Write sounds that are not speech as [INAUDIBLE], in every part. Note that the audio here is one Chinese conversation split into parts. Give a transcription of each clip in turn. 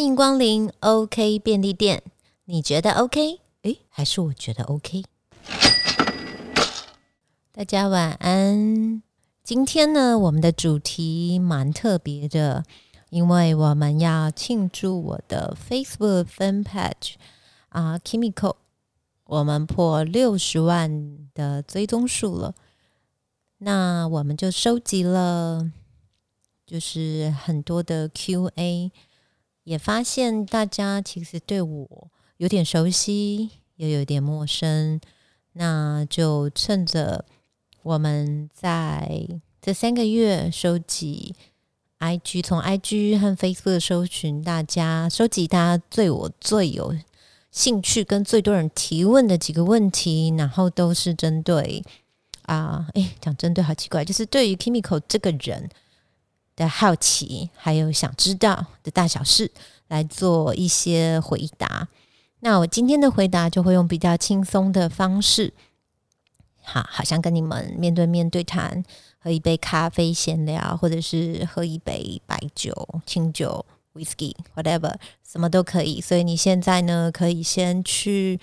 欢迎光临 OK 便利店，你觉得 OK？诶，还是我觉得 OK？大家晚安。今天呢，我们的主题蛮特别的，因为我们要庆祝我的 Facebook fan page 啊，Kimiko，我们破六十万的追踪数了。那我们就收集了，就是很多的 Q&A，也发现大家其实对我有点熟悉，也有点陌生。那就趁着我们在这三个月收集 IG，从 IG 和 Facebook 搜寻大家，收集大家对我最有兴趣跟最多人提问的几个问题，然后都是针对。啊，哎，讲针对好奇怪，就是对于 Kimiko 这个人的好奇，还有想知道的大小事，来做一些回答。那我今天的回答就会用比较轻松的方式，好，好像跟你们面对面对谈，喝一杯咖啡闲聊，或者是喝一杯白酒、清酒、Whisky，whatever，什么都可以。所以你现在呢，可以先去，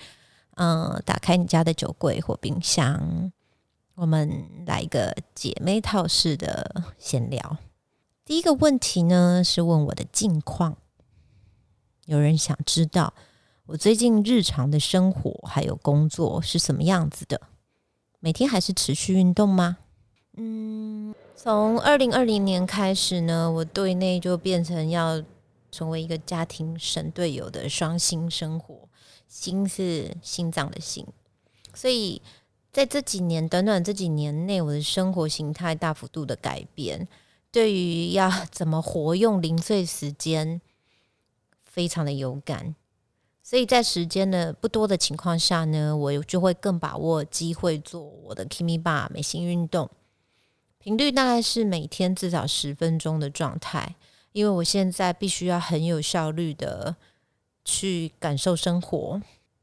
嗯，打开你家的酒柜或冰箱。我们来一个姐妹套式的闲聊。第一个问题呢是问我的近况，有人想知道我最近日常的生活还有工作是什么样子的？每天还是持续运动吗？嗯，从二零二零年开始呢，我对内就变成要成为一个家庭神队友的双心生活，心是心脏的心，所以。在这几年，短短这几年内，我的生活形态大幅度的改变，对于要 [LAUGHS] 怎么活用零碎时间，非常的有感。所以在时间的不多的情况下呢，我就会更把握机会做我的 Kimi Bar 美心运动，频率大概是每天至少十分钟的状态，因为我现在必须要很有效率的去感受生活。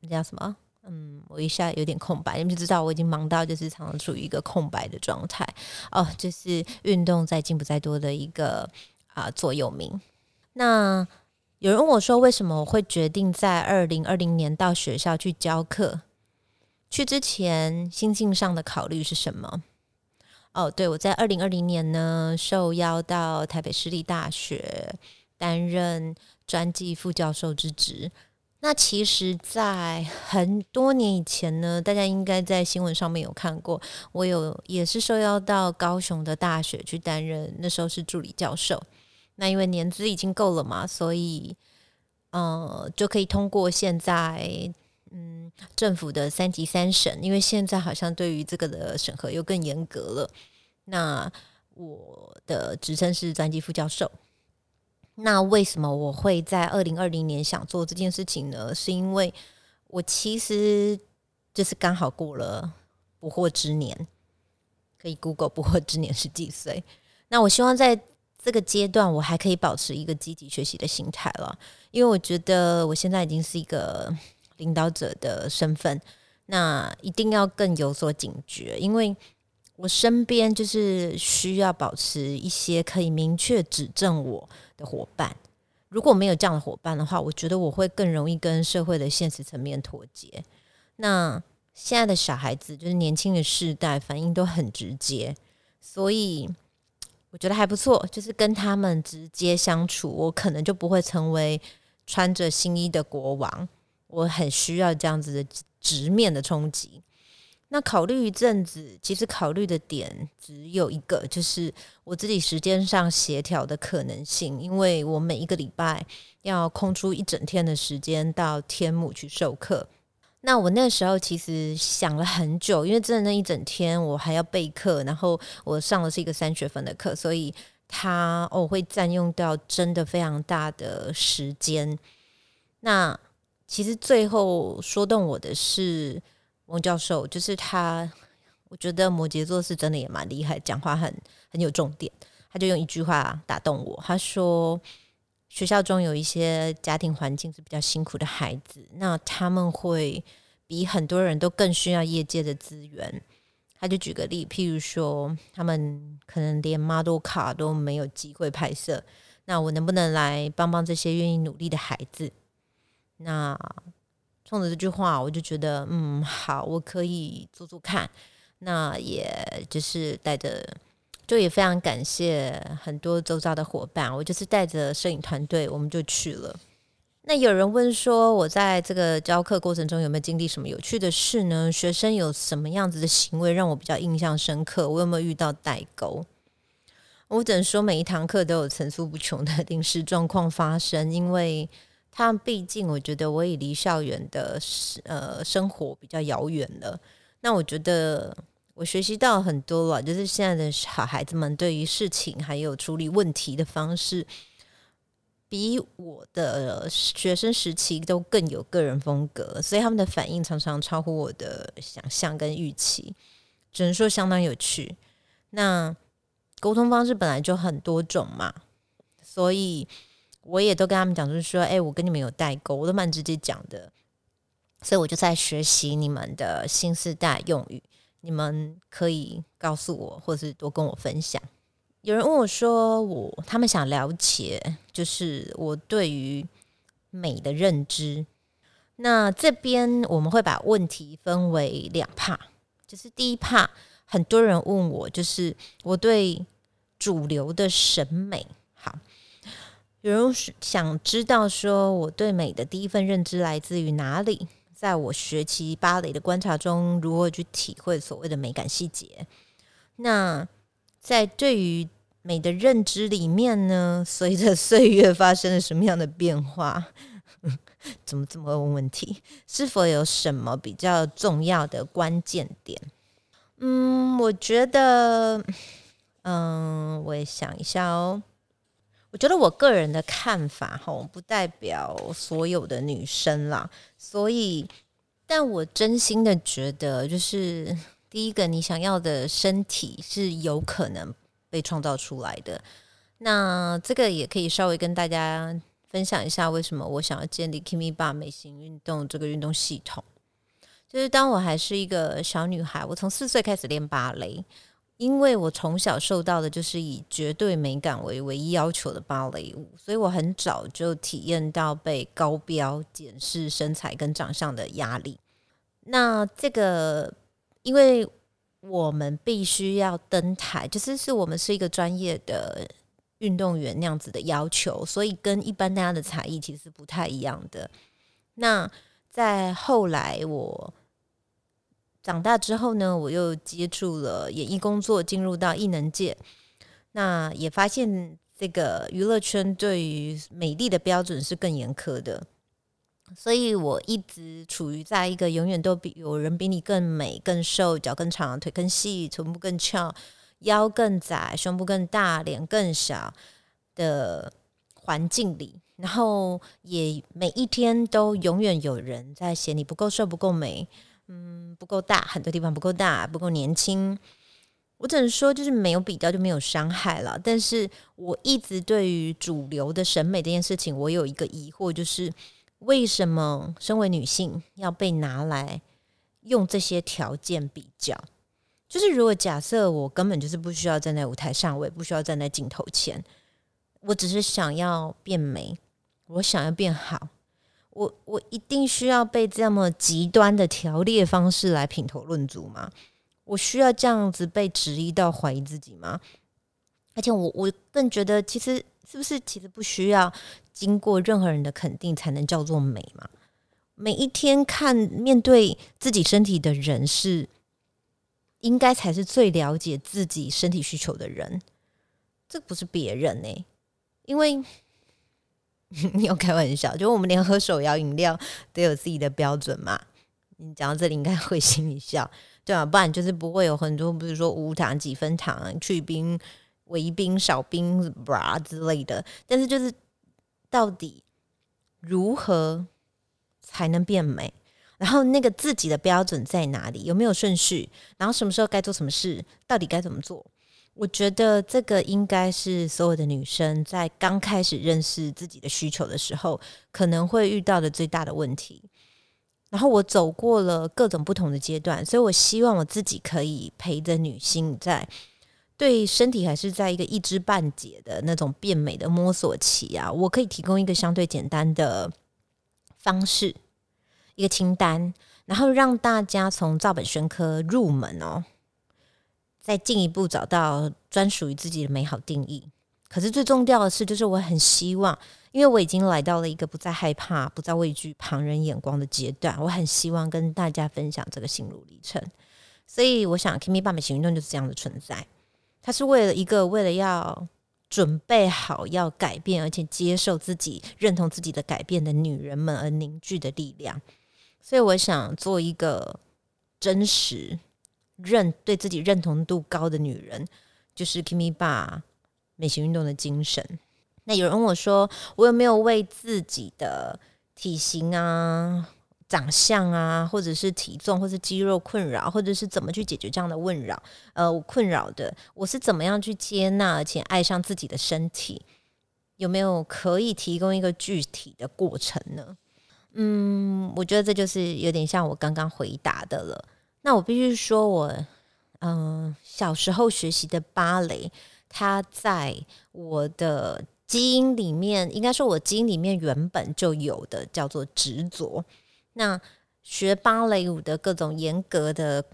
叫什么？嗯，我一下有点空白，你们就知道我已经忙到就是常常处于一个空白的状态哦，就是运动在进步再多的一个啊座右铭。那有人问我说，为什么我会决定在二零二零年到学校去教课？去之前心境上的考虑是什么？哦，对我在二零二零年呢受邀到台北市立大学担任专技副教授之职。那其实，在很多年以前呢，大家应该在新闻上面有看过，我有也是受邀到高雄的大学去担任，那时候是助理教授。那因为年资已经够了嘛，所以呃就可以通过现在嗯政府的三级三审，因为现在好像对于这个的审核又更严格了。那我的职称是专辑副教授。那为什么我会在二零二零年想做这件事情呢？是因为我其实就是刚好过了不惑之年，可以 Google 不惑之年是几岁？那我希望在这个阶段，我还可以保持一个积极学习的心态了，因为我觉得我现在已经是一个领导者的身份，那一定要更有所警觉，因为我身边就是需要保持一些可以明确指正我。的伙伴，如果没有这样的伙伴的话，我觉得我会更容易跟社会的现实层面脱节。那现在的小孩子，就是年轻的世代，反应都很直接，所以我觉得还不错。就是跟他们直接相处，我可能就不会成为穿着新衣的国王。我很需要这样子的直面的冲击。那考虑一阵子，其实考虑的点只有一个，就是我自己时间上协调的可能性。因为我每一个礼拜要空出一整天的时间到天母去授课。那我那时候其实想了很久，因为真的那一整天我还要备课，然后我上的是一个三学分的课，所以它哦会占用到真的非常大的时间。那其实最后说动我的是。王教授就是他，我觉得摩羯座是真的也蛮厉害，讲话很很有重点。他就用一句话打动我，他说：“学校中有一些家庭环境是比较辛苦的孩子，那他们会比很多人都更需要业界的资源。”他就举个例，譬如说，他们可能连 model 卡都没有机会拍摄，那我能不能来帮帮这些愿意努力的孩子？那冲着这句话，我就觉得，嗯，好，我可以做做看。那也就是带着，就也非常感谢很多周遭的伙伴。我就是带着摄影团队，我们就去了。那有人问说，我在这个教课过程中有没有经历什么有趣的事呢？学生有什么样子的行为让我比较印象深刻？我有没有遇到代沟？我只能说，每一堂课都有层出不穷的 [LAUGHS] 临时状况发生，因为他毕竟，我觉得我也离校园的呃生活比较遥远了。那我觉得我学习到很多了，就是现在的小孩子们对于事情还有处理问题的方式，比我的学生时期都更有个人风格，所以他们的反应常常超乎我的想象跟预期，只能说相当有趣。那。沟通方式本来就很多种嘛，所以我也都跟他们讲，就是说，哎，我跟你们有代沟，我都蛮直接讲的。所以我就在学习你们的新时代用语，你们可以告诉我，或者是多跟我分享。有人问我说，我他们想了解，就是我对于美的认知。那这边我们会把问题分为两帕，就是第一帕，很多人问我，就是我对。主流的审美，有人想知道说我对美的第一份认知来自于哪里？在我学习芭蕾的观察中，如何去体会所谓的美感细节？那在对于美的认知里面呢，随着岁月发生了什么样的变化？[LAUGHS] 怎么这么问问题？是否有什么比较重要的关键点？嗯，我觉得。嗯，我也想一下哦。我觉得我个人的看法哈，不代表所有的女生啦。所以，但我真心的觉得，就是第一个，你想要的身体是有可能被创造出来的。那这个也可以稍微跟大家分享一下，为什么我想要建立 Kimi b a 美型运动这个运动系统。就是当我还是一个小女孩，我从四岁开始练芭蕾。因为我从小受到的就是以绝对美感为唯一要求的芭蕾舞，所以我很早就体验到被高标检视身材跟长相的压力。那这个，因为我们必须要登台，就是是我们是一个专业的运动员那样子的要求，所以跟一般大家的才艺其实不太一样的。那在后来我。长大之后呢，我又接触了演艺工作，进入到艺能界，那也发现这个娱乐圈对于美丽的标准是更严苛的，所以我一直处于在一个永远都比有人比你更美、更瘦、脚更长、腿更细、臀部更翘、腰更窄、胸部更大、脸更小的环境里，然后也每一天都永远有人在嫌你不够瘦、不够美。嗯，不够大，很多地方不够大，不够年轻。我只能说，就是没有比较就没有伤害了。但是我一直对于主流的审美这件事情，我有一个疑惑，就是为什么身为女性要被拿来用这些条件比较？就是如果假设我根本就是不需要站在舞台上，我也不需要站在镜头前，我只是想要变美，我想要变好。我我一定需要被这么极端的条列方式来品头论足吗？我需要这样子被质疑到怀疑自己吗？而且我我更觉得，其实是不是其实不需要经过任何人的肯定才能叫做美嘛？每一天看面对自己身体的人是应该才是最了解自己身体需求的人，这不是别人呢，因为。[LAUGHS] 你有开玩笑，就我们连喝手摇饮料都有自己的标准嘛？你讲到这里应该会心一笑，对啊，不然就是不会有很多，比如说无糖、几分糖、去冰、微冰、少冰、bra 之类的。但是就是到底如何才能变美？然后那个自己的标准在哪里？有没有顺序？然后什么时候该做什么事？到底该怎么做？我觉得这个应该是所有的女生在刚开始认识自己的需求的时候，可能会遇到的最大的问题。然后我走过了各种不同的阶段，所以我希望我自己可以陪着女性在对身体还是在一个一知半解的那种变美的摸索期啊，我可以提供一个相对简单的方式，一个清单，然后让大家从照本宣科入门哦，再进一步找到专属于自己的美好定义。可是最重要的是，就是我很希望，因为我已经来到了一个不再害怕、不再畏惧旁人眼光的阶段，我很希望跟大家分享这个心路历程。所以，我想 Kimi 爸爸行动就是这样的存在。它是为了一个为了要准备好要改变，而且接受自己、认同自己的改变的女人们而凝聚的力量。所以，我想做一个真实、认对自己认同度高的女人，就是 Kimi 爸美型运动的精神。那有人问我说，我有没有为自己的体型啊？长相啊，或者是体重，或是肌肉困扰，或者是怎么去解决这样的困扰？呃，我困扰的，我是怎么样去接纳而且爱上自己的身体？有没有可以提供一个具体的过程呢？嗯，我觉得这就是有点像我刚刚回答的了。那我必须说，我嗯小时候学习的芭蕾，它在我的基因里面，应该说我基因里面原本就有的，叫做执着。那学芭蕾舞的各种严格的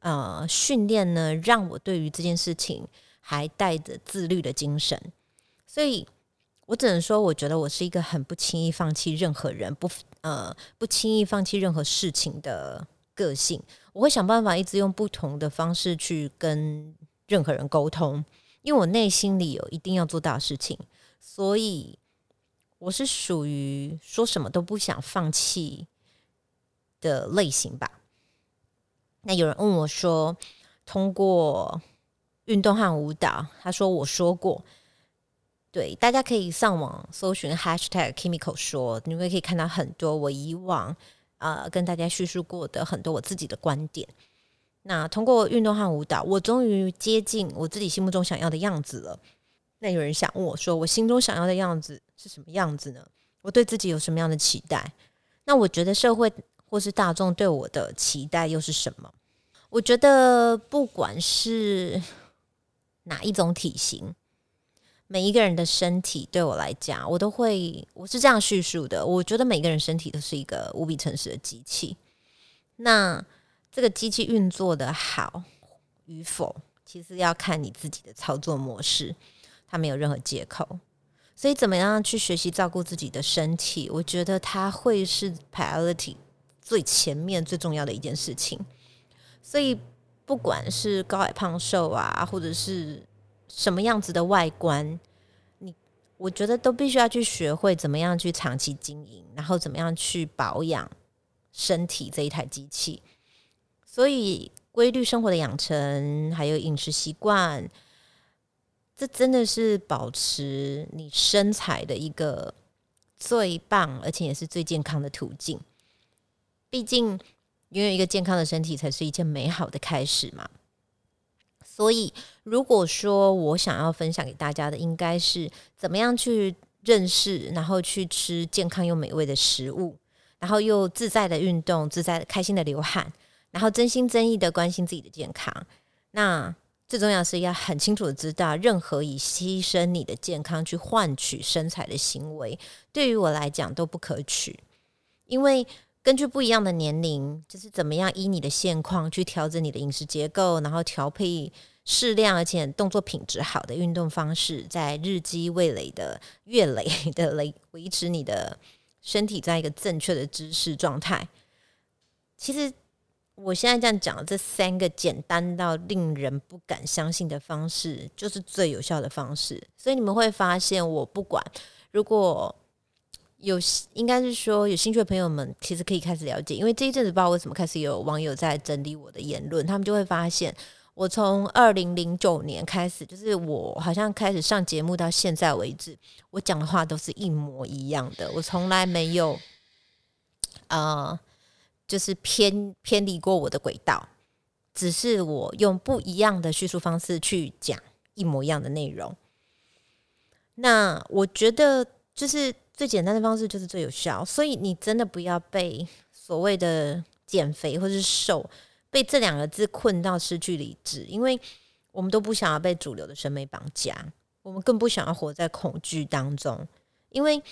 呃训练呢，让我对于这件事情还带着自律的精神，所以我只能说，我觉得我是一个很不轻易放弃任何人，不呃不轻易放弃任何事情的个性。我会想办法一直用不同的方式去跟任何人沟通，因为我内心里有一定要做大事情，所以我是属于说什么都不想放弃。的类型吧。那有人问我说：“通过运动和舞蹈，他说我说过，对，大家可以上网搜寻 #hashtag Kimiko 说，你们可以看到很多我以往啊跟大家叙述过的很多我自己的观点。那通过运动和舞蹈，我终于接近我自己心目中想要的样子了。那有人想问我说：我心中想要的样子是什么样子呢？我对自己有什么样的期待？那我觉得社会。或是大众对我的期待又是什么？我觉得不管是哪一种体型，每一个人的身体对我来讲，我都会我是这样叙述的。我觉得每个人身体都是一个无比诚实的机器。那这个机器运作的好与否，其实要看你自己的操作模式，它没有任何借口。所以，怎么样去学习照顾自己的身体？我觉得它会是 priority。最前面最重要的一件事情，所以不管是高矮胖瘦啊，或者是什么样子的外观，你我觉得都必须要去学会怎么样去长期经营，然后怎么样去保养身体这一台机器。所以规律生活的养成，还有饮食习惯，这真的是保持你身材的一个最棒，而且也是最健康的途径。毕竟，拥有一个健康的身体才是一件美好的开始嘛。所以，如果说我想要分享给大家的，应该是怎么样去认识，然后去吃健康又美味的食物，然后又自在的运动，自在的开心的流汗，然后真心真意的关心自己的健康。那最重要是要很清楚的知道，任何以牺牲你的健康去换取身材的行为，对于我来讲都不可取，因为。根据不一样的年龄，就是怎么样依你的现况去调整你的饮食结构，然后调配适量而且动作品质好的运动方式，在日积月累的月累 [LAUGHS] 的累维持你的身体在一个正确的姿势状态。其实我现在这样讲，这三个简单到令人不敢相信的方式，就是最有效的方式。所以你们会发现，我不管如果。有应该是说有兴趣的朋友们，其实可以开始了解，因为这一阵子不知道为什么开始有网友在整理我的言论，他们就会发现，我从二零零九年开始，就是我好像开始上节目到现在为止，我讲的话都是一模一样的，我从来没有，呃，就是偏偏离过我的轨道，只是我用不一样的叙述方式去讲一模一样的内容。那我觉得就是。最简单的方式就是最有效，所以你真的不要被所谓的减肥或是瘦被这两个字困到失去理智。因为我们都不想要被主流的审美绑架，我们更不想要活在恐惧当中，因为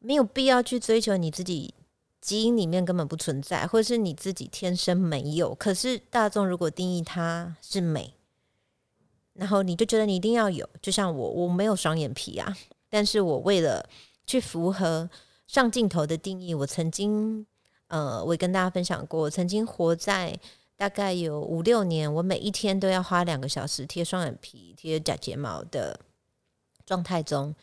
没有必要去追求你自己基因里面根本不存在，或是你自己天生没有。可是大众如果定义它是美，然后你就觉得你一定要有，就像我，我没有双眼皮啊，但是我为了去符合上镜头的定义，我曾经。呃，我也跟大家分享过，我曾经活在大概有五六年，我每一天都要花两个小时贴双眼皮、贴假睫毛的状态中。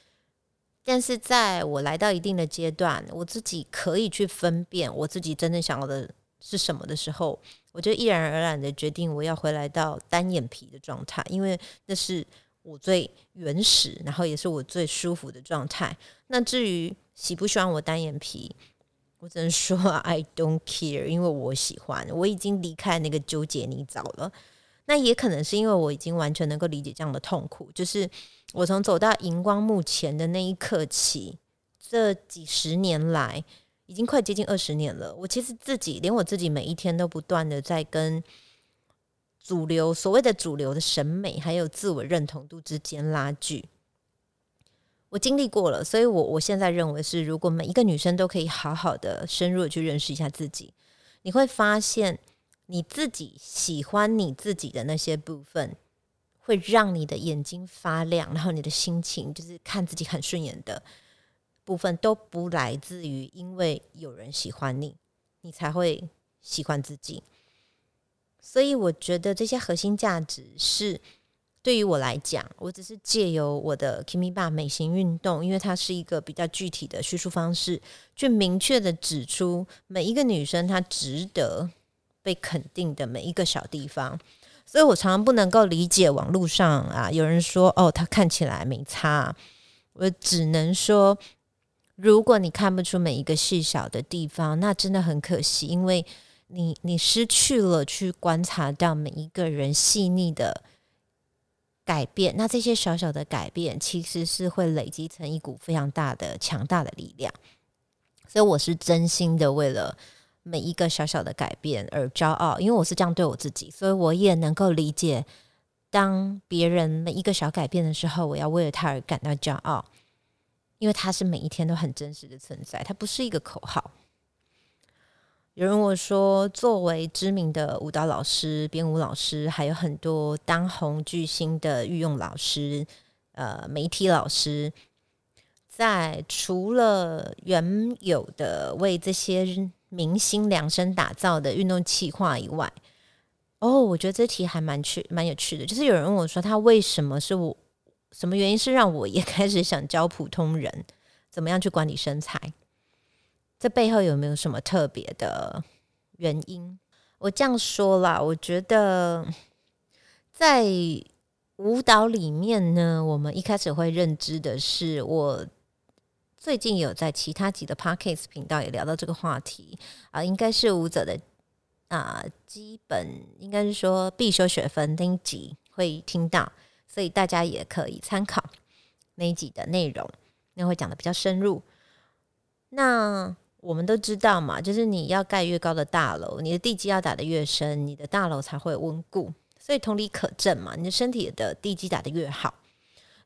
但是在我来到一定的阶段，我自己可以去分辨我自己真正想要的是什么的时候，我就毅然而然的决定我要回来到单眼皮的状态，因为那是我最原始，然后也是我最舒服的状态。那至于喜不喜欢我单眼皮？我只能说 [LAUGHS] I don't care，因为我喜欢，我已经离开那个纠结泥沼了。那也可能是因为我已经完全能够理解这样的痛苦，就是我从走到荧光幕前的那一刻起，这几十年来，已经快接近二十年了。我其实自己，连我自己每一天都不断的在跟主流所谓的主流的审美，还有自我认同度之间拉锯。我经历过了，所以我我现在认为是，如果每一个女生都可以好好的、深入的去认识一下自己，你会发现你自己喜欢你自己的那些部分，会让你的眼睛发亮，然后你的心情就是看自己很顺眼的部分，都不来自于因为有人喜欢你，你才会喜欢自己。所以我觉得这些核心价值是。对于我来讲，我只是借由我的 Kimi b a 美型运动，因为它是一个比较具体的叙述方式，去明确的指出每一个女生她值得被肯定的每一个小地方。所以我常常不能够理解网络上啊有人说哦，她看起来没差，我只能说，如果你看不出每一个细小的地方，那真的很可惜，因为你你失去了去观察到每一个人细腻的。改变，那这些小小的改变其实是会累积成一股非常大的、强大的力量。所以我是真心的为了每一个小小的改变而骄傲，因为我是这样对我自己，所以我也能够理解，当别人每一个小改变的时候，我要为了他而感到骄傲，因为他是每一天都很真实的存在，它不是一个口号。有人问我说，作为知名的舞蹈老师、编舞老师，还有很多当红巨星的御用老师、呃，媒体老师，在除了原有的为这些明星量身打造的运动计划以外，哦，我觉得这题还蛮趣、蛮有趣的。就是有人问我说，他为什么是我？什么原因是让我也 [LAUGHS] 开始想教普通人怎么样去管理身材？这背后有没有什么特别的原因？我这样说啦，我觉得在舞蹈里面呢，我们一开始会认知的是，我最近有在其他几的 Parkes 频道也聊到这个话题啊，应该是舞者的啊基本，应该是说必修学分那一集会听到，所以大家也可以参考那一集的内容，那会讲的比较深入。那我们都知道嘛，就是你要盖越高的大楼，你的地基要打得越深，你的大楼才会稳固。所以同理可证嘛，你的身体的地基打得越好，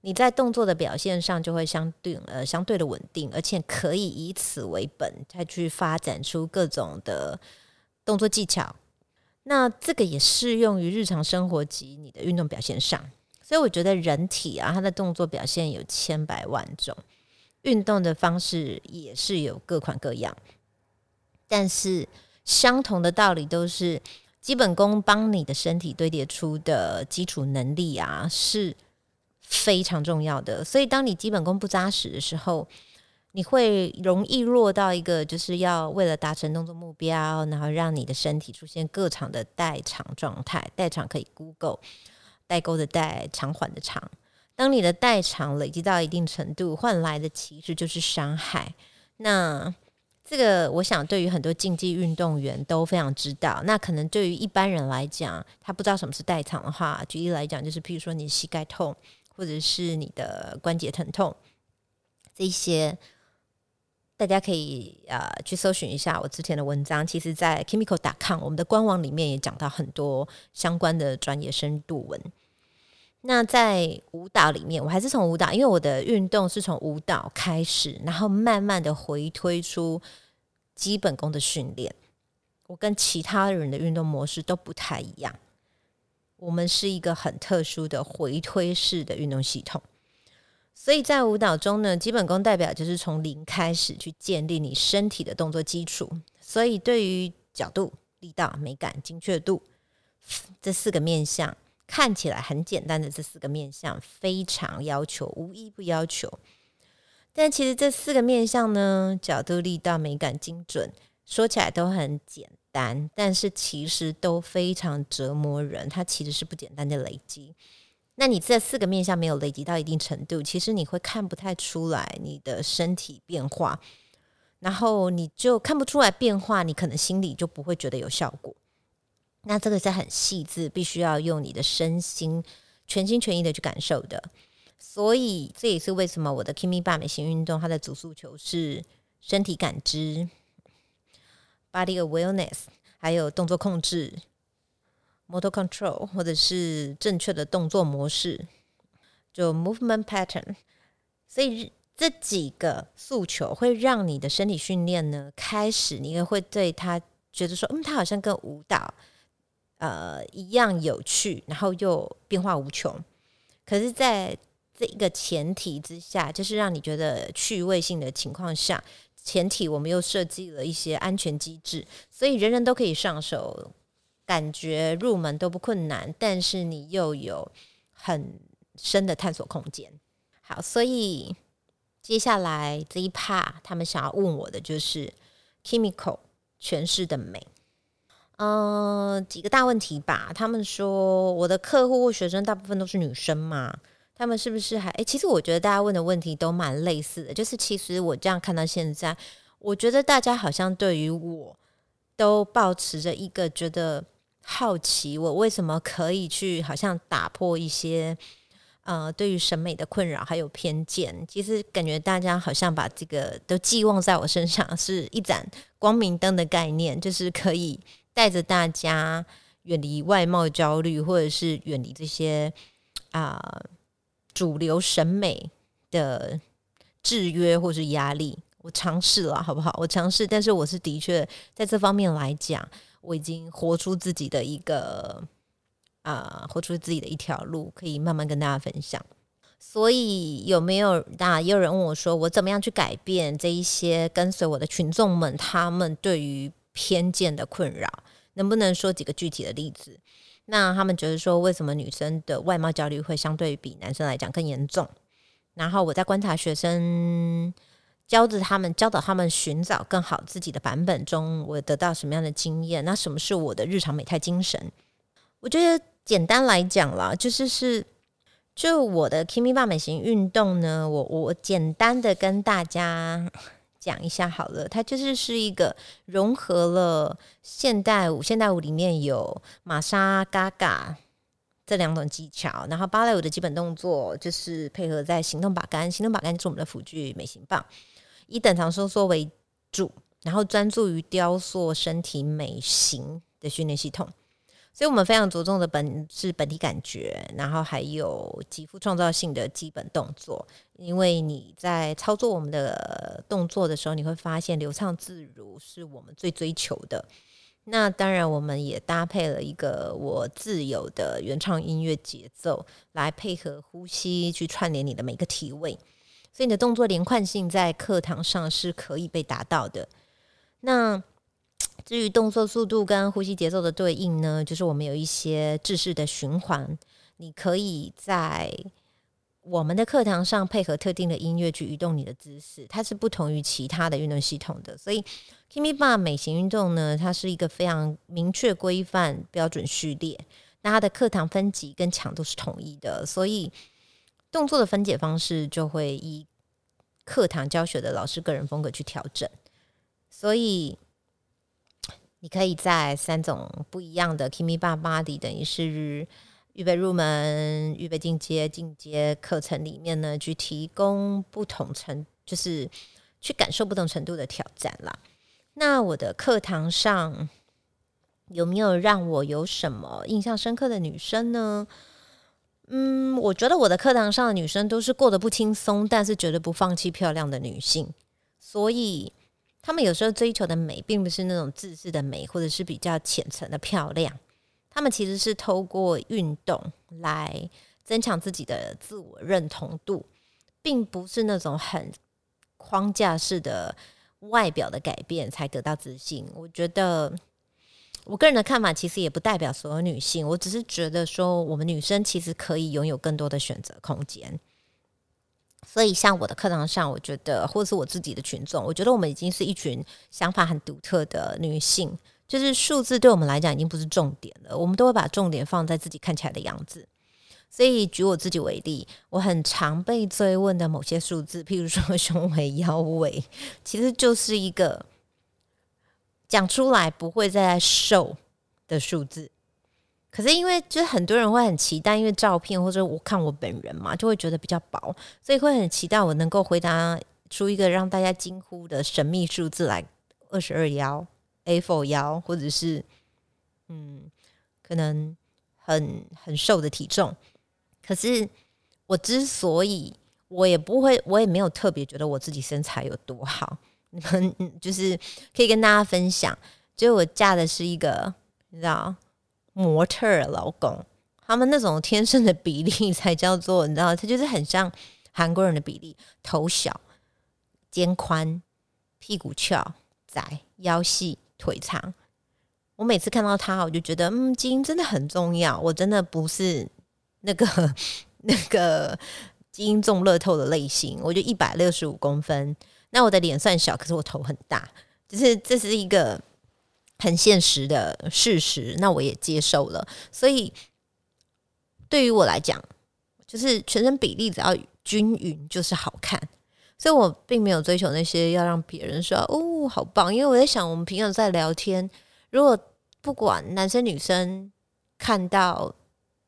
你在动作的表现上就会相对呃相对的稳定，而且可以以此为本，再去发展出各种的动作技巧。那这个也适用于日常生活及你的运动表现上。所以我觉得人体啊，它的动作表现有千百万种。运动的方式也是有各款各样，但是相同的道理都是基本功帮你的身体堆叠出的基础能力啊是非常重要的。所以，当你基本功不扎实的时候，你会容易落到一个就是要为了达成动作目标，然后让你的身体出现各场的代偿状态。代偿可以 Google 代沟的代偿缓的偿。当你的代偿累积到一定程度，换来的其实就是伤害。那这个，我想对于很多竞技运动员都非常知道。那可能对于一般人来讲，他不知道什么是代偿的话，举例来讲，就是譬如说你膝盖痛，或者是你的关节疼痛，这些大家可以呃去搜寻一下我之前的文章。其实，在 Chemical 打抗我们的官网里面也讲到很多相关的专业深度文。那在舞蹈里面，我还是从舞蹈，因为我的运动是从舞蹈开始，然后慢慢的回推出基本功的训练。我跟其他人的运动模式都不太一样，我们是一个很特殊的回推式的运动系统。所以在舞蹈中呢，基本功代表就是从零开始去建立你身体的动作基础。所以对于角度、力道、美感、精确度这四个面向，看起来很简单的这四个面相，非常要求，无一不要求。但其实这四个面相呢，角度、力道、美感、精准，说起来都很简单，但是其实都非常折磨人。它其实是不简单的累积。那你这四个面相没有累积到一定程度，其实你会看不太出来你的身体变化，然后你就看不出来变化，你可能心里就不会觉得有效果。那这个是很细致，必须要用你的身心全心全意的去感受的。所以这也是为什么我的 Kimi 八美型运动它的主诉求是身体感知、body awareness，还有动作控制。Motor control，或者是正确的动作模式，就 movement pattern。所以这几个诉求会让你的身体训练呢，开始你也会对他觉得说，嗯，他好像跟舞蹈呃一样有趣，然后又变化无穷。可是，在这一个前提之下，就是让你觉得趣味性的情况下，前提我们又设计了一些安全机制，所以人人都可以上手。感觉入门都不困难，但是你又有很深的探索空间。好，所以接下来这一 part，他们想要问我的就是 chemical 诠释的美。嗯，几个大问题吧。他们说我的客户或学生大部分都是女生嘛？他们是不是还？其实我觉得大家问的问题都蛮类似的。就是其实我这样看到现在，我觉得大家好像对于我都保持着一个觉得。好奇我为什么可以去好像打破一些呃对于审美的困扰还有偏见？其实感觉大家好像把这个都寄望在我身上，是一盏光明灯的概念，就是可以带着大家远离外貌焦虑，或者是远离这些啊主流审美的制约或是压力。我尝试了，好不好？我尝试，但是我是的确在这方面来讲。我已经活出自己的一个啊，活出自己的一条路，可以慢慢跟大家分享。所以有没有？那也有人问我说，我怎么样去改变这一些跟随我的群众们他们对于偏见的困扰？能不能说几个具体的例子？那他们觉得说，为什么女生的外貌焦虑会相对比男生来讲更严重？然后我在观察学生。教着他们，教导他们寻找更好自己的版本中，我得到什么样的经验？那什么是我的日常美态精神？我觉得简单来讲啦，就是是就我的 Kimi 爸美型运动呢，我我简单的跟大家讲一下好了，它就是是一个融合了现代舞，现代舞里面有玛莎、嘎嘎这两种技巧，然后芭蕾舞的基本动作就是配合在行动把杆，行动把杆是我们的辅具美型棒。以等长收缩为主，然后专注于雕塑身体美型的训练系统，所以我们非常着重的本是本体感觉，然后还有极富创造性的基本动作。因为你在操作我们的动作的时候，你会发现流畅自如是我们最追求的。那当然，我们也搭配了一个我自有的原创音乐节奏，来配合呼吸去串联你的每个体位。所以你的动作连贯性在课堂上是可以被达到的。那至于动作速度跟呼吸节奏的对应呢，就是我们有一些制式的循环，你可以在我们的课堂上配合特定的音乐去移动你的姿势，它是不同于其他的运动系统的。所以 Kimi b a 美型运动呢，它是一个非常明确规范标准序列，那它的课堂分级跟强度是统一的，所以。动作的分解方式就会依课堂教学的老师个人风格去调整，所以你可以在三种不一样的 Kimi b a Body 等于是预备入门、预备进阶、进阶课程里面呢，去提供不同程，就是去感受不同程度的挑战啦。那我的课堂上有没有让我有什么印象深刻的女生呢？嗯，我觉得我的课堂上的女生都是过得不轻松，但是绝对不放弃漂亮的女性，所以她们有时候追求的美，并不是那种自私的美，或者是比较浅层的漂亮，他们其实是透过运动来增强自己的自我认同度，并不是那种很框架式的外表的改变才得到自信。我觉得。我个人的看法其实也不代表所有女性，我只是觉得说，我们女生其实可以拥有更多的选择空间。所以，像我的课堂上，我觉得，或者是我自己的群众，我觉得我们已经是一群想法很独特的女性。就是数字对我们来讲已经不是重点了我们都会把重点放在自己看起来的样子。所以举我自己为例我很常被追问的某些数字譬如说 [LAUGHS] 胸围腰围其实就是一个讲出来不会再瘦的数字。可是因为就是很多人会很期待因为照片或者我看我本人嘛就会觉得比较薄所以会很期待我能够回答出一个让大家惊呼的神秘数字来二十二幺 A Four 腰或者是嗯可能很很瘦的体重，可是我之所以我也不会，我也没有特别觉得我自己身材有多好，嗯，就是可以跟大家分享，就我嫁的是一个你知道，模特，老公，他们那种天生的比例才叫做你知道，他就是很像韩国人的比例，头小，肩宽，屁股翘，窄，腰细。腿长。我每次看到他，我就觉得嗯，基因真的很重要。我真的不是那个 [LAUGHS] 那个基因中乐透的类型，我就一百六十五公分。那我的脸算小，可是我头很大，就是这是一个很现实的事实，那我也接受了。所以对于我来讲，就是全身比例只要均匀就是好看。所以我并没有追求那些要让别人说哦好棒，因为我在想，我们平常在聊天，如果不管男生女生看到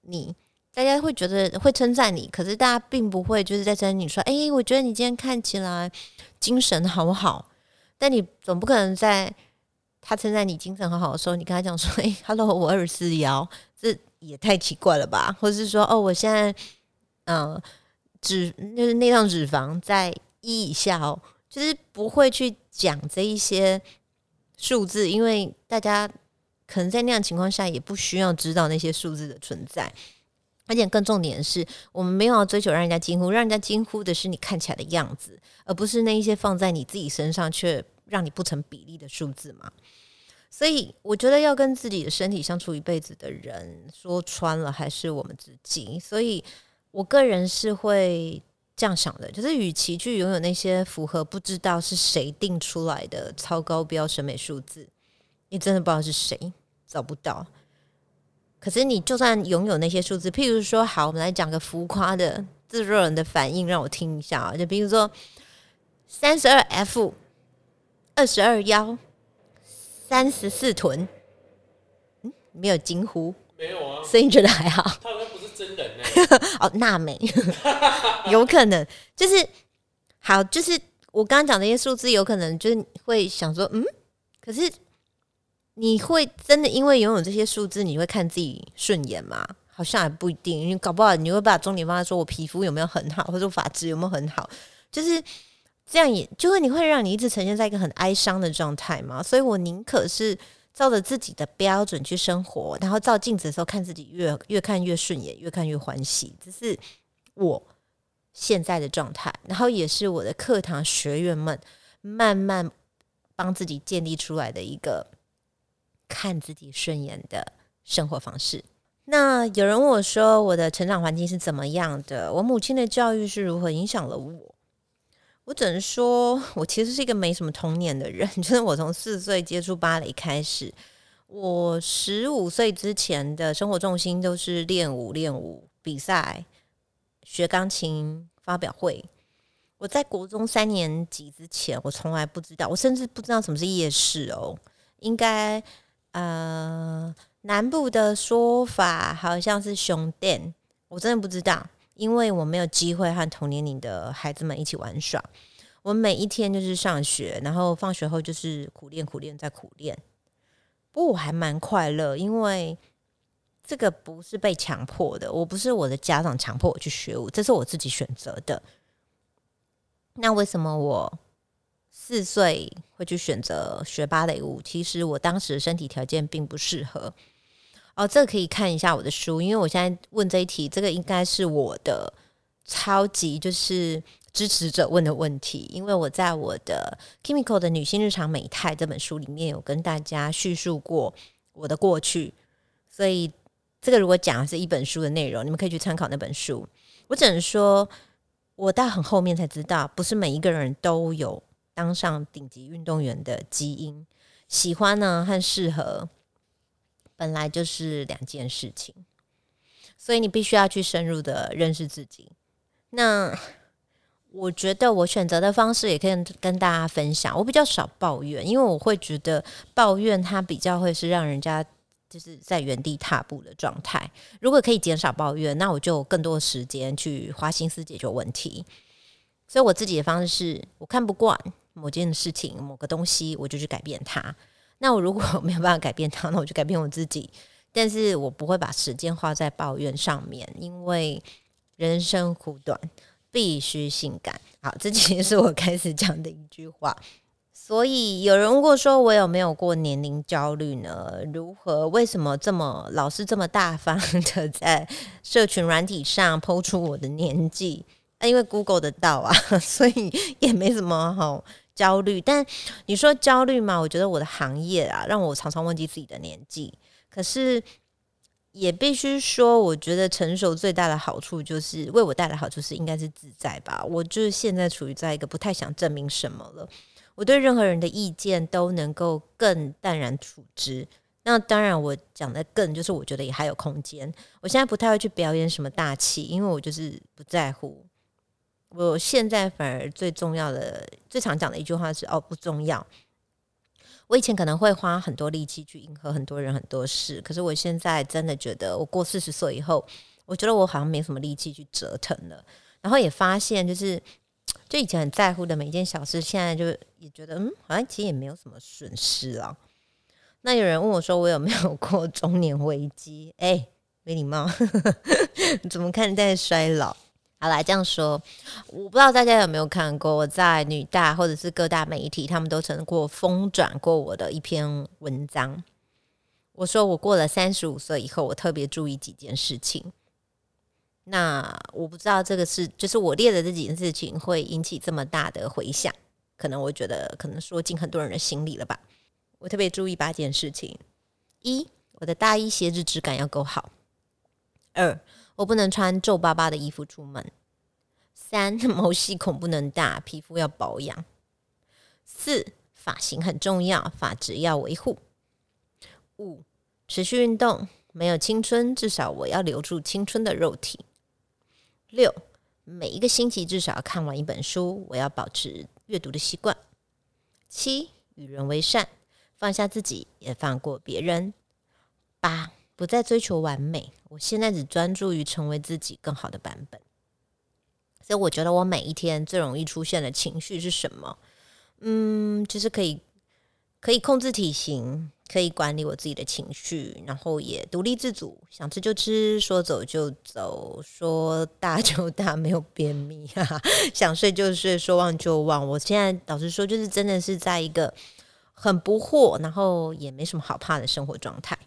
你。大家会觉得会称赞你，可是大家并不会就是在称赞你说：“哎，我觉得你今天看起来精神好好。”但你总不可能在他称赞你精神很好的时候，你跟他讲说：“哎，Hello，我二十四幺，这也太奇怪了吧？”或者是说：“哦，我现在嗯脂就是内脏脂肪在一以下哦。”就是不会去讲这一些数字，因为大家可能在那样情况下也不需要知道那些数字的存在。而且更重点的是，我们没有要追求让人家惊呼，让人家惊呼的是你看起来的样子，而不是那一些放在你自己身上却让你不成比例的数字嘛。所以，我觉得要跟自己的身体相处一辈子的人，说穿了还是我们自己。所以我个人是会这样想的，就是与其去拥有那些符合不知道是谁定出来的超高标审美数字，你真的不知道是谁，找不到。可是你就算拥有那些数字，譬如说，好，我们来讲个浮夸的自热人的反应，让我听一下啊。就比如说，三十二 F，二十二腰，三十四臀，嗯，没有惊呼，没有啊，所以你觉得还好？他好像不是真人呢。[LAUGHS] 哦，娜美，[LAUGHS] 有可能就是好，就是我刚刚讲那些数字，有可能就是会想说，嗯，可是。你会真的因为拥有这些数字，你会看自己顺眼吗？好像也不一定。你搞不好你会把重点放在说我皮肤有没有很好，或者发质有没有很好，就是这样，也就是你会让你一直呈现在一个很哀伤的状态嘛。所以我宁可是照着自己的标准去生活，然后照镜子的时候看自己越越看越顺眼，越看越欢喜。这是我现在的状态，然后也是我的课堂学员们慢慢帮自己建立出来的一个。看自己顺眼的生活方式。那有人问我说：“我的成长环境是怎么样的？我母亲的教育是如何影响了我？”我只能说，我其实是一个没什么童年的人。[LAUGHS] 就是我从四岁接触芭蕾开始，我十五岁之前的生活重心都是练舞、练舞、比赛、学钢琴、发表会。我在国中三年级之前，我从来不知道，我甚至不知道什么是夜市哦，应该。呃，南部的说法好像是熊店，我真的不知道，因为我没有机会和同年龄的孩子们一起玩耍。我每一天就是上学，然后放学后就是苦练、苦练再苦练。不过我还蛮快乐，因为这个不是被强迫的，我不是我的家长强迫我去学舞，这是我自己选择的。那为什么我四岁会去选择学芭蕾舞？其实我当时身体条件并不适合。哦，这个可以看一下我的书，因为我现在问这一题，这个应该是我的超级就是支持者问的问题，因为我在我的《Chemical 的女性日常美态》这本书里面有跟大家叙述过我的过去，所以。这个如果讲是一本书的内容，你们可以去参考那本书。我只能说，我到很后面才知道，不是每一个人都有当上顶级运动员的基因。喜欢呢和适合本来就是两件事情，所以你必须要去深入的认识自己。那我觉得我选择的方式也可以跟大家分享。我比较少抱怨，因为我会觉得抱怨它比较会是让人家。就是在原地踏步的状态。如果可以减少抱怨，那我就更多时间去花心思解决问题。所以我自己的方式是，我看不惯某件事情、某个东西，我就去改变它。那我如果没有办法改变他，那我就改变我自己。但是我不会把时间花在抱怨上面，因为人生苦短，必须性感。好，这其实是我开始讲的一句话。所以有人问过说，我有没有过年龄焦虑呢？如何？为什么这么老是这么大方的在社群软体上抛出我的年纪？啊，因为 Google 得到啊，[LAUGHS] 所以也没什么好焦虑。但你说焦虑嘛？我觉得我的行业啊，让我常常忘记自己的年纪。可是也必须说，我觉得成熟最大的好处就是为我带来好处是应该是自在吧。我就是现在处于在一个不太想证明什么了。我对任何人的意见都能够更淡然处之。那当然，我讲的更就是我觉得也还有空间。我现在不太会去表演什么大气，因为我就是不在乎。我现在反而最重要的、最常讲的一句话是：哦，不重要。我以前可能会花很多力气去迎合很多人、很多事，可是我现在真的觉得，我过四十岁以后，我觉得我好像没什么力气去折腾了。然后也发现，就是。就以前很在乎的每一件小事，现在就也觉得嗯，好像其实也没有什么损失啊。那有人问我说，我有没有过中年危机？哎，没礼貌，[LAUGHS] 怎么看待衰老？好来这样说，我不知道大家有没有看过，我在女大或者是各大媒体，他们都曾过疯转过我的一篇文章。我说我过了三十五岁以后，我特别注意几件事情。那我不知道这个是，就是我列的这几件事情会引起这么大的回响，可能我觉得可能说进很多人的心里了吧。我特别注意八件事情：一，我的大衣鞋子质感要够好；二，我不能穿皱巴巴的衣服出门；三，[LAUGHS] 毛细孔不能大，皮肤要保养；四，发型很重要，发质要维护；五，持续运动，没有青春，至少我要留住青春的肉体。六，每一个星期至少看完一本书，我要保持阅读的习惯。七，与人为善，放下自己，也放过别人。八，不再追求完美，我现在只专注于成为自己更好的版本。所以，我觉得我每一天最容易出现的情绪是什么？嗯，就是可以可以控制体型。可以管理我自己的情绪，然后也独立自主，想吃就吃，说走就走，说大就大，[LAUGHS] 没有便秘，哈哈想睡就睡，说忘就忘。我现在老实说，就是真的是在一个很不惑，然后也没什么好怕的生活状态。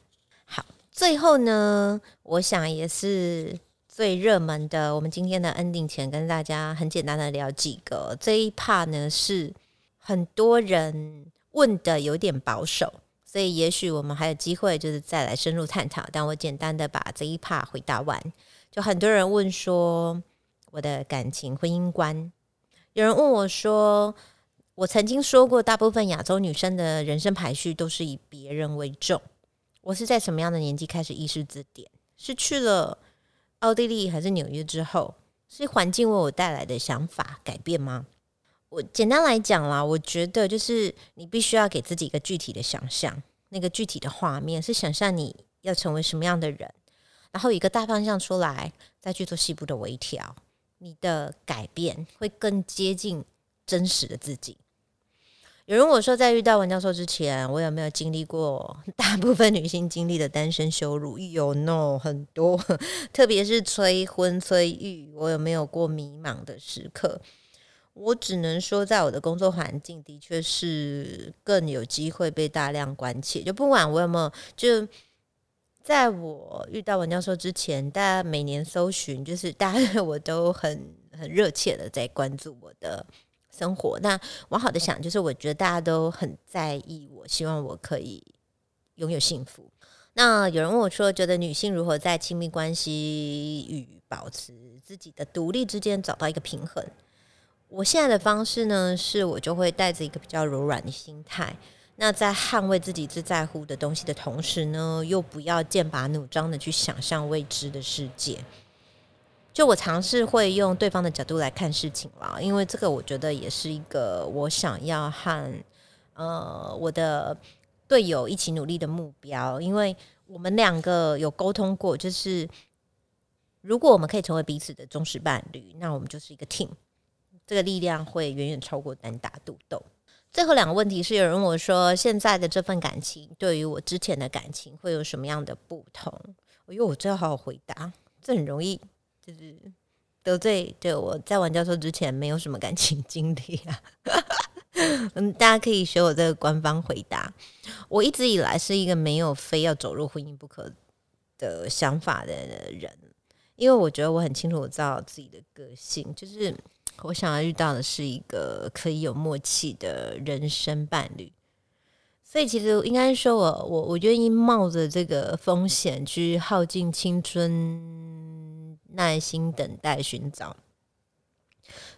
最后呢，我想也是最热门的，我们今天的 ending 前跟大家很简单的聊几个。这一 part 呢是很多人问的有点保守。所以，也许我们还有机会，就是再来深入探讨。但我简单的把这一 part 回答完。就很多人问说，我的感情婚姻观。有人问我说，我曾经说过，大部分亚洲女生的人生排序都是以别人为重。我是在什么样的年纪开始意识字典？是去了奥地利还是纽约之后？是环境为我带来的想法改变吗？我简单来讲啦，我觉得就是你必须要给自己一个具体的想象，那个具体的画面是想象你要成为什么样的人，然后一个大方向出来，再去做细部的微调，你的改变会更接近真实的自己。有人我说，在遇到文教授之前，我有没有经历过大部分女性经历的单身羞辱？有，no，很多，特别是催婚催育，我有没有过迷茫的时刻？我只能说，在我的工作环境，的确是更有机会被大量关切。就不管我有没有，就在我遇到文教授之前，大家每年搜寻，就是大家 [LAUGHS] 我都很很热切的在关注我的。生活，那往好的想，就是我觉得大家都很在意，我希望我可以拥有幸福。那有人问我说，觉得女性如何在亲密关系与保持自己的独立之间找到一个平衡？我现在的方式呢，是我就会带着一个比较柔软的心态，那在捍卫自己最在乎的东西的同时呢，又不要剑拔弩张的去想象未知的世界。就我尝试会用对方的角度来看事情啦，因为这个我觉得也是一个我想要和呃我的队友一起努力的目标，因为我们两个有沟通过，就是如果我们可以成为彼此的忠实伴侣，那我们就是一个 team，这个力量会远远超过单打独斗。最后两个问题是，有人问我说，现在的这份感情对于我之前的感情会有什么样的不同？哎呦，我真要好好回答，这很容易。就是得罪，对我在玩教授之前没有什么感情经历啊。[LAUGHS] 嗯，大家可以学我这个官方回答。我一直以来是一个没有非要走入婚姻不可的想法的人，因为我觉得我很清楚我知道自己的个性，就是我想要遇到的是一个可以有默契的人生伴侣。所以其实应该说我我我愿意冒着这个风险去耗尽青春。耐心等待寻找，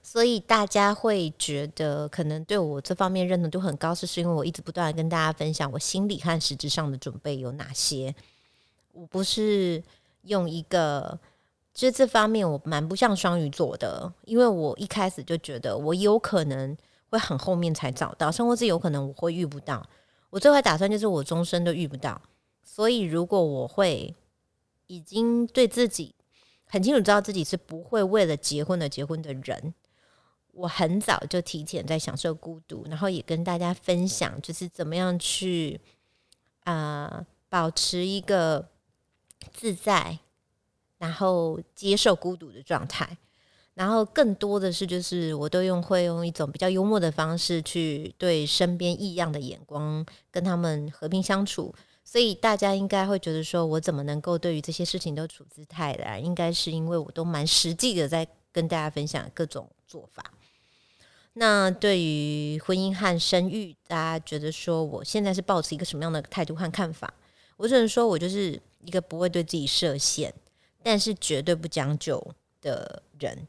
所以大家会觉得可能对我这方面认同度很高，是是因为我一直不断跟大家分享我心理和实质上的准备有哪些。我不是用一个，就这方面我蛮不像双鱼座的，因为我一开始就觉得我有可能会很后面才找到，生活是有可能我会遇不到。我最坏打算就是我终身都遇不到。所以如果我会已经对自己。很清楚知道自己是不会为了结婚而结婚的人，我很早就提前在享受孤独，然后也跟大家分享，就是怎么样去啊保持一个自在，然后接受孤独的状态，然后更多的是就是我都用会用一种比较幽默的方式去对身边异样的眼光跟他们和平相处。所以大家应该会觉得说，我怎么能够对于这些事情都处之泰然？应该是因为我都蛮实际的，在跟大家分享各种做法。那对于婚姻和生育，大家觉得说，我现在是保持一个什么样的态度和看法？我只能说我就是一个不会对自己设限，但是绝对不将就的人。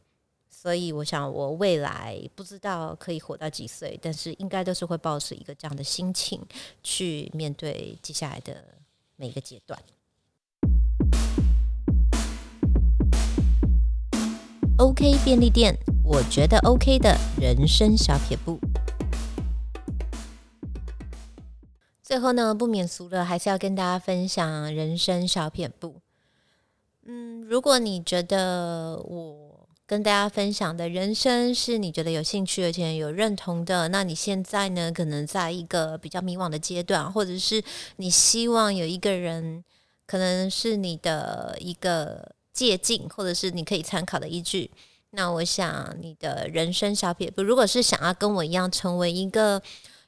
所以，我想我未来不知道可以活到几岁，但是应该都是会保持一个这样的心情去面对接下来的每个阶段。OK 便利店，我觉得 OK 的人生小撇步。最后呢，不免俗了，还是要跟大家分享人生小撇步。嗯，如果你觉得我。跟大家分享的人生是你觉得有兴趣而且有认同的，那你现在呢？可能在一个比较迷惘的阶段，或者是你希望有一个人，可能是你的一个借鉴，或者是你可以参考的依据。那我想你的人生小撇步，如果是想要跟我一样成为一个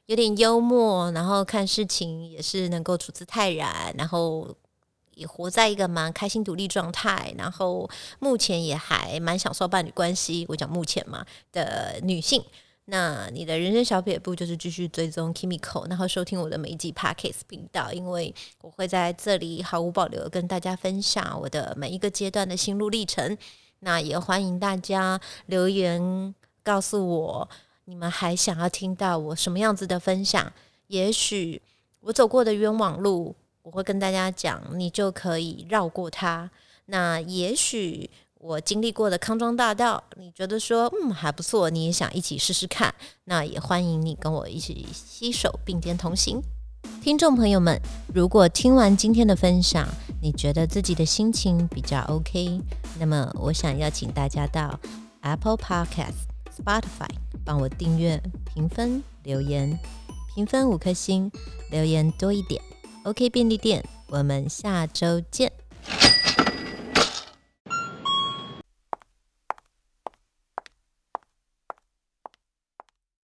有点幽默，然后看事情也是能够处之泰然，然后。也活在一个蛮开心独立状态，然后目前也还蛮享受伴侣关系。我讲目前嘛的女性，那你的人生小撇步就是继续追踪 Kimiko，然后收听我的每一集 Podcast 频道，因为我会在这里毫无保留跟大家分享我的每一个阶段的心路历程。那也欢迎大家留言告诉我，你们还想要听到我什么样子的分享？也许我走过的冤枉路。我会跟大家讲，你就可以绕过它。那也许我经历过的康庄大道，你觉得说嗯还不错，你也想一起试试看，那也欢迎你跟我一起携手并肩同行。听众朋友们，如果听完今天的分享，你觉得自己的心情比较 OK，那么我想邀请大家到 Apple Podcast、Spotify 帮我订阅、评分、留言。评分五颗星，留言多一点。OK 便利店，我们下周见。